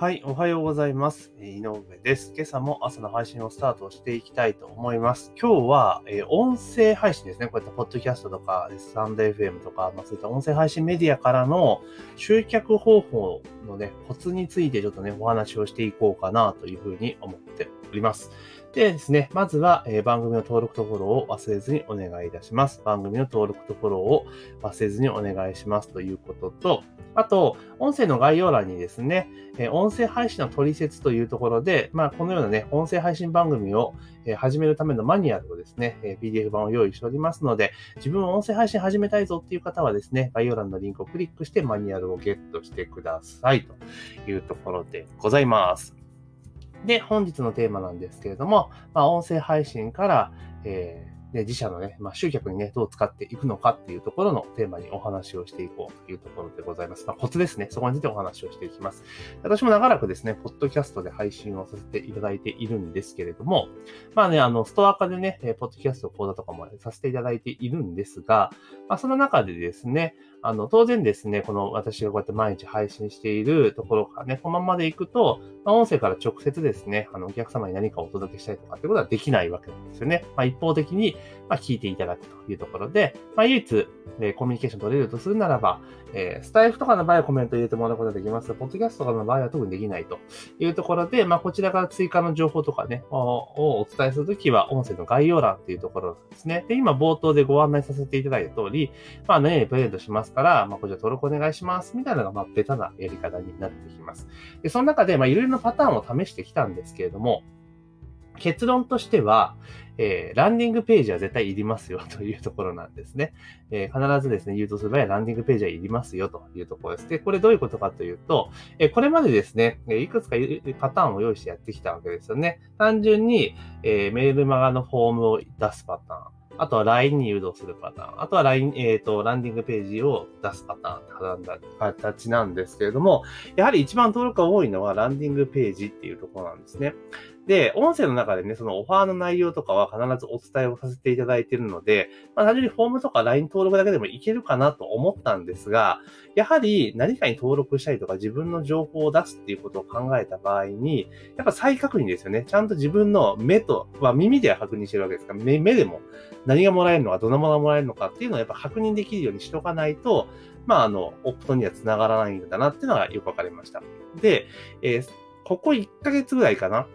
はい、おはようございます。井上です。今朝も朝の配信をスタートしていきたいと思います。今日は、えー、音声配信ですね。こういったポッドキャストとか、スタンド FM とか、まあ、そういった音声配信メディアからの集客方法のね、コツについてちょっとね、お話をしていこうかなというふうに思っております。でですね、まずは、えー、番組の登録とフォローを忘れずにお願いいたします。番組の登録とフォローを忘れずにお願いしますということと、あと、音声の概要欄にですね、えー、音声配信の取説というところろで、まあ、このようなね、音声配信番組を、始めるためのマニュアルをですね、え PDF 版を用意しておりますので、自分は音声配信始めたいぞっていう方はですね、概要欄のリンクをクリックしてマニュアルをゲットしてくださいというところでございます。で、本日のテーマなんですけれども、まあ、音声配信から、えで、自社のね、まあ、集客にね、どう使っていくのかっていうところのテーマにお話をしていこうというところでございます。まあ、コツですね。そこについてお話をしていきます。私も長らくですね、ポッドキャストで配信をさせていただいているんですけれども、まあね、あの、ストア化でね、ポッドキャスト講座とかもさせていただいているんですが、まあ、その中でですね、あの、当然ですね、この私がこうやって毎日配信しているところからね、このままで行くと、まあ、音声から直接ですね、あの、お客様に何かをお届けしたいとかってことはできないわけなんですよね。まあ、一方的に、まあ、聞いていただくというところで、まあ、唯一、えー、コミュニケーション取れるとするならば、えー、スタイフとかの場合はコメント入れてもらうことができます。ポッドキャストとかの場合は特にできないというところで、まあ、こちらから追加の情報とかね、をお伝えするときは、音声の概要欄っていうところですね。で、今冒頭でご案内させていただいた通り、まあ、何々プレゼントしますから、まあ、こちら登録お願いします。みたいなのが、まあ、ベタなやり方になってきます。で、その中で、まあ、いろいろなパターンを試してきたんですけれども、結論としては、えー、ランディングページは絶対いりますよというところなんですね。えー、必ずですね、誘導する場合はランディングページはいりますよというところです。で、これどういうことかというと、えー、これまでですね、いくつかパターンを用意してやってきたわけですよね。単純に、えメールマガのフォームを出すパターン。あとは LINE に誘導するパターン。あとは LINE、えっ、ー、と、ランディングページを出すパターンって形なんですけれども、やはり一番登録が多いのはランディングページっていうところなんですね。で、音声の中でね、そのオファーの内容とかは必ずお伝えをさせていただいているので、まあ、単純にフォームとか LINE 登録だけでもいけるかなと思ったんですが、やはり何かに登録したりとか自分の情報を出すっていうことを考えた場合に、やっぱ再確認ですよね。ちゃんと自分の目と、まあ耳では確認してるわけですから、目でも何がもらえるのか、どんなものがもらえるのかっていうのをやっぱ確認できるようにしとかないと、まああの、オプトには繋がらないんだなっていうのがよくわかりました。で、えー、ここ1ヶ月ぐらいかな。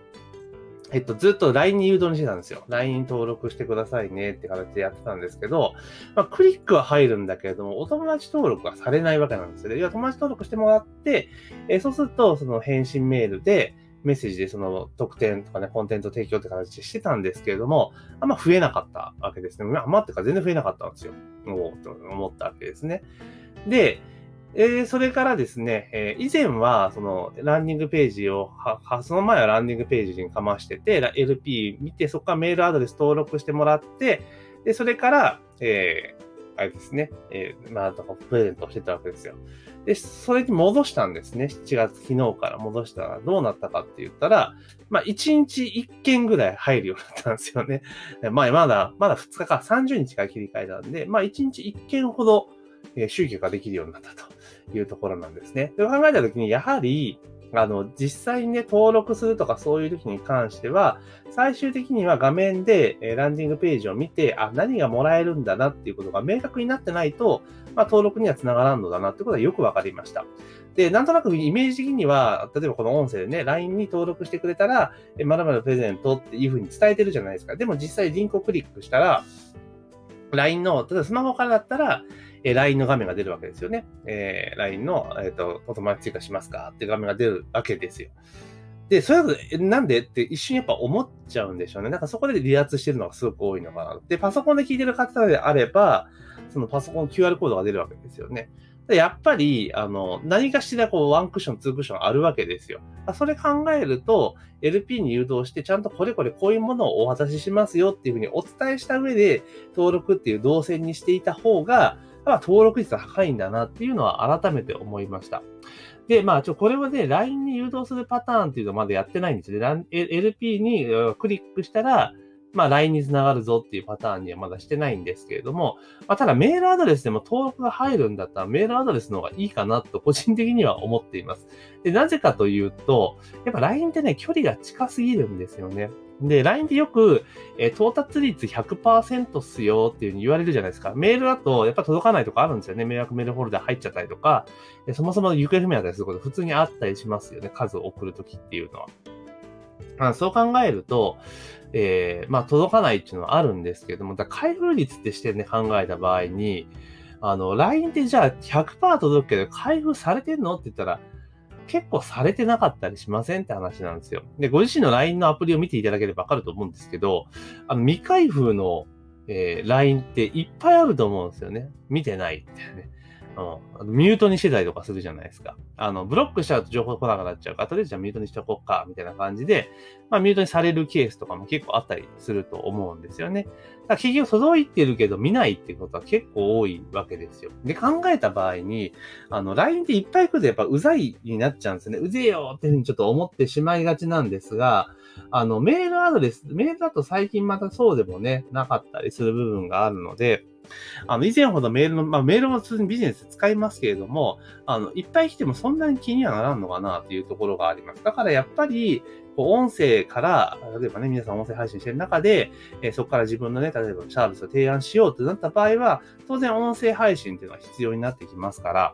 えっと、ずっと LINE に誘導にしてたんですよ。LINE 登録してくださいねって形でやってたんですけど、まあ、クリックは入るんだけれども、お友達登録はされないわけなんですよね。要は友達登録してもらって、え、そうすると、その返信メールで、メッセージでその特典とかね、コンテンツ提供って形でしてたんですけれども、あんま増えなかったわけですね。あんまってか全然増えなかったんですよ。おと思ったわけですね。で、えー、それからですね、えー、以前は、その、ランディングページをは、はその前はランディングページにかましてて、LP 見て、そこからメールアドレス登録してもらって、で、それから、えー、あれですね、えー、まあ、とかプレゼントしてたわけですよ。で、それに戻したんですね。7月、昨日から戻したらどうなったかって言ったら、まあ、1日1件ぐらい入るようになったんですよね。まあ、まだ、まだ2日か、30日から切り替えたんで、まあ、1日1件ほど、えー、集客ができるようになったと。いうところなんですね。で考えたときに、やはり、あの、実際にね、登録するとかそういう時に関しては、最終的には画面で、えランディングページを見て、あ、何がもらえるんだなっていうことが明確になってないと、まあ、登録には繋がらんのだなってことはよくわかりました。で、なんとなくイメージ的には、例えばこの音声でね、LINE に登録してくれたら、まだまだプレゼントっていうふうに伝えてるじゃないですか。でも実際リンクをクリックしたら、LINE の、例えばスマホからだったら、え LINE の画面が出るわけですよね。えー、LINE の、えっ、ー、と、お友達追加しますか？って画面が出るわけですよ。で、それだと、なんで？って一瞬やっぱ思っちゃうんでしょうね。なんかそこで離脱してるのがすごく多いのかな。で、パソコンで聞いてる方であれば、そのパソコン QR コードが出るわけですよね。やっぱり、あの、何かしらこう、ワンクッション、ツークッションあるわけですよ。それ考えると、LP に誘導して、ちゃんとこれこれこういうものをお渡ししますよっていうふうにお伝えした上で、登録っていう動線にしていた方が、まあ、登録率が高いんだなっていうのは改めて思いました。で、まあ、ちょ、これはね、LINE に誘導するパターンっていうのはまだやってないんですね。LP にクリックしたら、まあ、LINE につながるぞっていうパターンにはまだしてないんですけれども、まあ、ただメールアドレスでも登録が入るんだったらメールアドレスの方がいいかなと個人的には思っています。で、なぜかというと、やっぱ LINE ってね、距離が近すぎるんですよね。で、LINE でよく、えー、到達率100%っすよっていう風に言われるじゃないですか。メールだとやっぱ届かないとかあるんですよね。迷惑メールフォルダ入っちゃったりとか、そもそも行方不明だったりすること普通にあったりしますよね。数を送るときっていうのは。あそう考えると、えー、まあ、届かないっていうのはあるんですけども、だ開封率ってしてね、考えた場合に、あの、LINE でじゃあ100%届くけど、開封されてんのって言ったら、結構されてなかったりしませんって話なんですよ。で、ご自身の LINE のアプリを見ていただければわかると思うんですけど、あの、未開封の、えー、LINE っていっぱいあると思うんですよね。見てないってね。うん、ミュートにしてたりとかするじゃないですか。あの、ブロックしちゃうと情報来なくなっちゃうから、とりあえずじゃあミュートにしておこうか、みたいな感じで、まあミュートにされるケースとかも結構あったりすると思うんですよね。だから結局届いてるけど見ないってことは結構多いわけですよ。で、考えた場合に、あの、LINE っていっぱい来るとやっぱうざいになっちゃうんですね。うぜえよっていうふうにちょっと思ってしまいがちなんですが、あの、メールアドレス、メールだと最近またそうでもね、なかったりする部分があるので、あの、以前ほどメールの、まあ、メールも普通にビジネス使いますけれども、あの、いっぱい来てもそんなに気にはならんのかなというところがあります。だからやっぱり、こう音声から、例えばね、皆さん音声配信してる中で、えー、そこから自分のね、例えばサービスを提案しようとなった場合は、当然音声配信っていうのは必要になってきますから、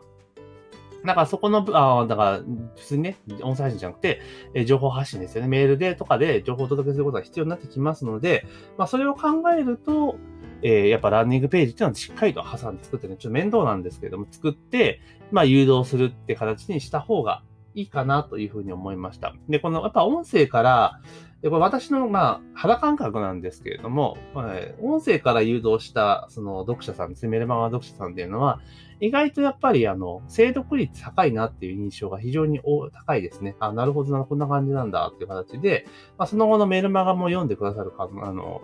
だからそこの、あだから、普通にね、音声配信じゃなくて、え情報発信ですよね。メールでとかで情報をお届けすることが必要になってきますので、まあそれを考えると、えー、やっぱランニングページっていうのはしっかりと挟んで作ってね、ちょっと面倒なんですけれども、作って、まあ誘導するって形にした方がいいかなというふうに思いました。で、この、やっぱ音声から、でこれ私の、まあ、肌感覚なんですけれども、まあ、音声から誘導した、その読者さんですね、メルマガ読者さんっていうのは、意外とやっぱり、あの、精読率高いなっていう印象が非常に高いですね。あ、なるほどな、こんな感じなんだっていう形で、まあ、その後のメルマガも読んでくださるか、あの、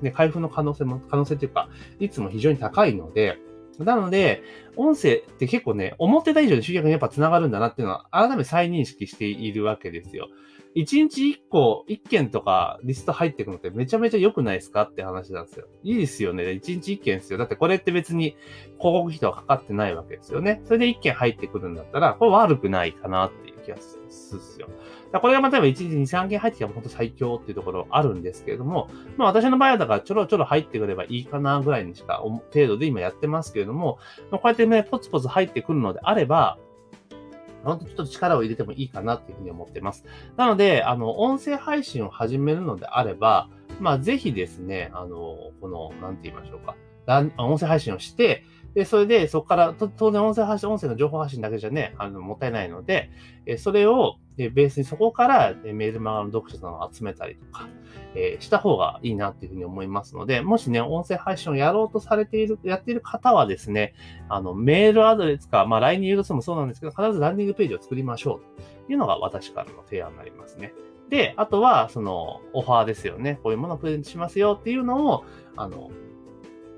ね、開封の可能性も、可能性というか、いつも非常に高いので、なので、音声って結構ね、思ってた以上に集客にやっぱ繋がるんだなっていうのは、改めて再認識しているわけですよ。1日1個、1件とかリスト入ってくのってめちゃめちゃ良くないですかって話なんですよ。いいですよね。1日1件ですよ。だってこれって別に広告費とはかかってないわけですよね。それで1件入ってくるんだったら、これ悪くないかなっていう気がするんですよ。これが例えば1日2、3件入ってきたら本当最強っていうところあるんですけれども、まあ私の場合はだからちょろちょろ入ってくればいいかなぐらいにしか、程度で今やってますけれども、こうやってね、ポツポツ入ってくるのであれば、本当ちょっと力を入れてもいいかなっていうふうに思ってます。なので、あの、音声配信を始めるのであれば、まあ、ぜひですね、あの、この、なんて言いましょうか。音声配信をして、で、それで、そこから、当然音声発信、音声の情報発信だけじゃね、あの、もったいないので、えそれを、ベースにそこからメールマガの読者さんを集めたりとか、えー、した方がいいなっていうふうに思いますので、もしね、音声配信をやろうとされている、やっている方はですね、あの、メールアドレスか、まあ、LINE に誘導するもそうなんですけど、必ずランディングページを作りましょうというのが私からの提案になりますね。で、あとは、その、オファーですよね。こういうものをプレゼントしますよっていうのを、あの、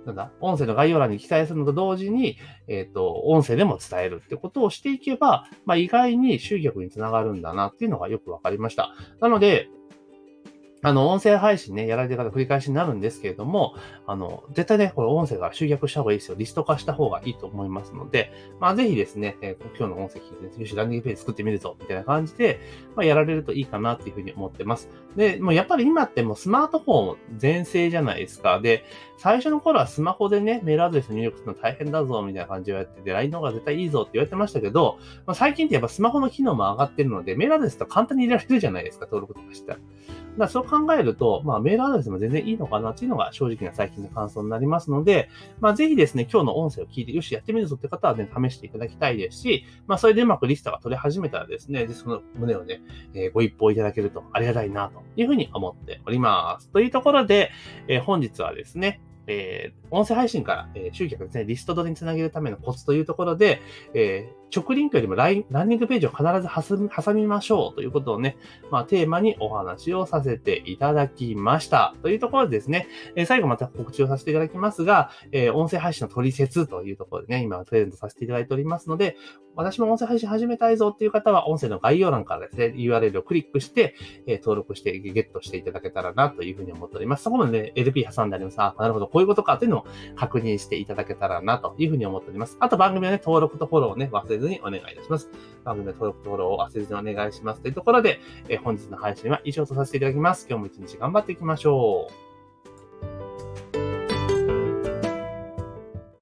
なんだ、音声の概要欄に記載するのと同時に、えっ、ー、と、音声でも伝えるってことをしていけば、まあ、意外に集客につながるんだなっていうのがよくわかりました。なので、あの、音声配信ね、やられてる方繰り返しになるんですけれども、あの、絶対ね、これ音声が集客した方がいいですよ。リスト化した方がいいと思いますので、まあ、ぜひですね、えー、今日の音声聞いて、よし、ランディングページ作ってみるぞ、みたいな感じで、まあ、やられるといいかなっていうふうに思ってます。で、もうやっぱり今ってもうスマートフォン全盛じゃないですか。で、最初の頃はスマホでね、メールアドレス入力するの大変だぞ、みたいな感じをやってて、LINE の方が絶対いいぞって言われてましたけど、まあ、最近ってやっぱスマホの機能も上がってるので、メールアドレスと簡単に入れられるじゃないですか、登録とかしたら。だそう考えると、まあ、メールアドレスも全然いいのかなっていうのが正直な最近の感想になりますので、まあ、ぜひですね、今日の音声を聞いて、よし、やってみるぞって方はね、試していただきたいですし、まあ、それでうまくリストが取れ始めたらですね、その胸をね、えー、ご一報いただけるとありがたいな、というふうに思っております。というところで、えー、本日はですね、えー、音声配信から、え、集客ですね、リスト取りにつなげるためのコツというところで、え直リンクよりもラインランニングページを必ず挟みましょうということをね、まあ、テーマにお話をさせていただきました。というところでですね、えー、最後また告知をさせていただきますが、えー、音声配信の取説というところでね、今プレゼントさせていただいておりますので、私も音声配信始めたいぞっていう方は、音声の概要欄からですね、URL をクリックして、えー、登録してゲットしていただけたらなというふうに思っております。そこまでね、LP 挟んであります。あ、なるほど、こういうことかというのを確認していただけたらなというふうに思っております。あと番組はね、登録とフォローをね、忘れずにお願いいたします。番組の登録フォローを忘れずにお願いします。というところで、えー、本日の配信は以上とさせていただきます。今日も一日頑張っていきましょう。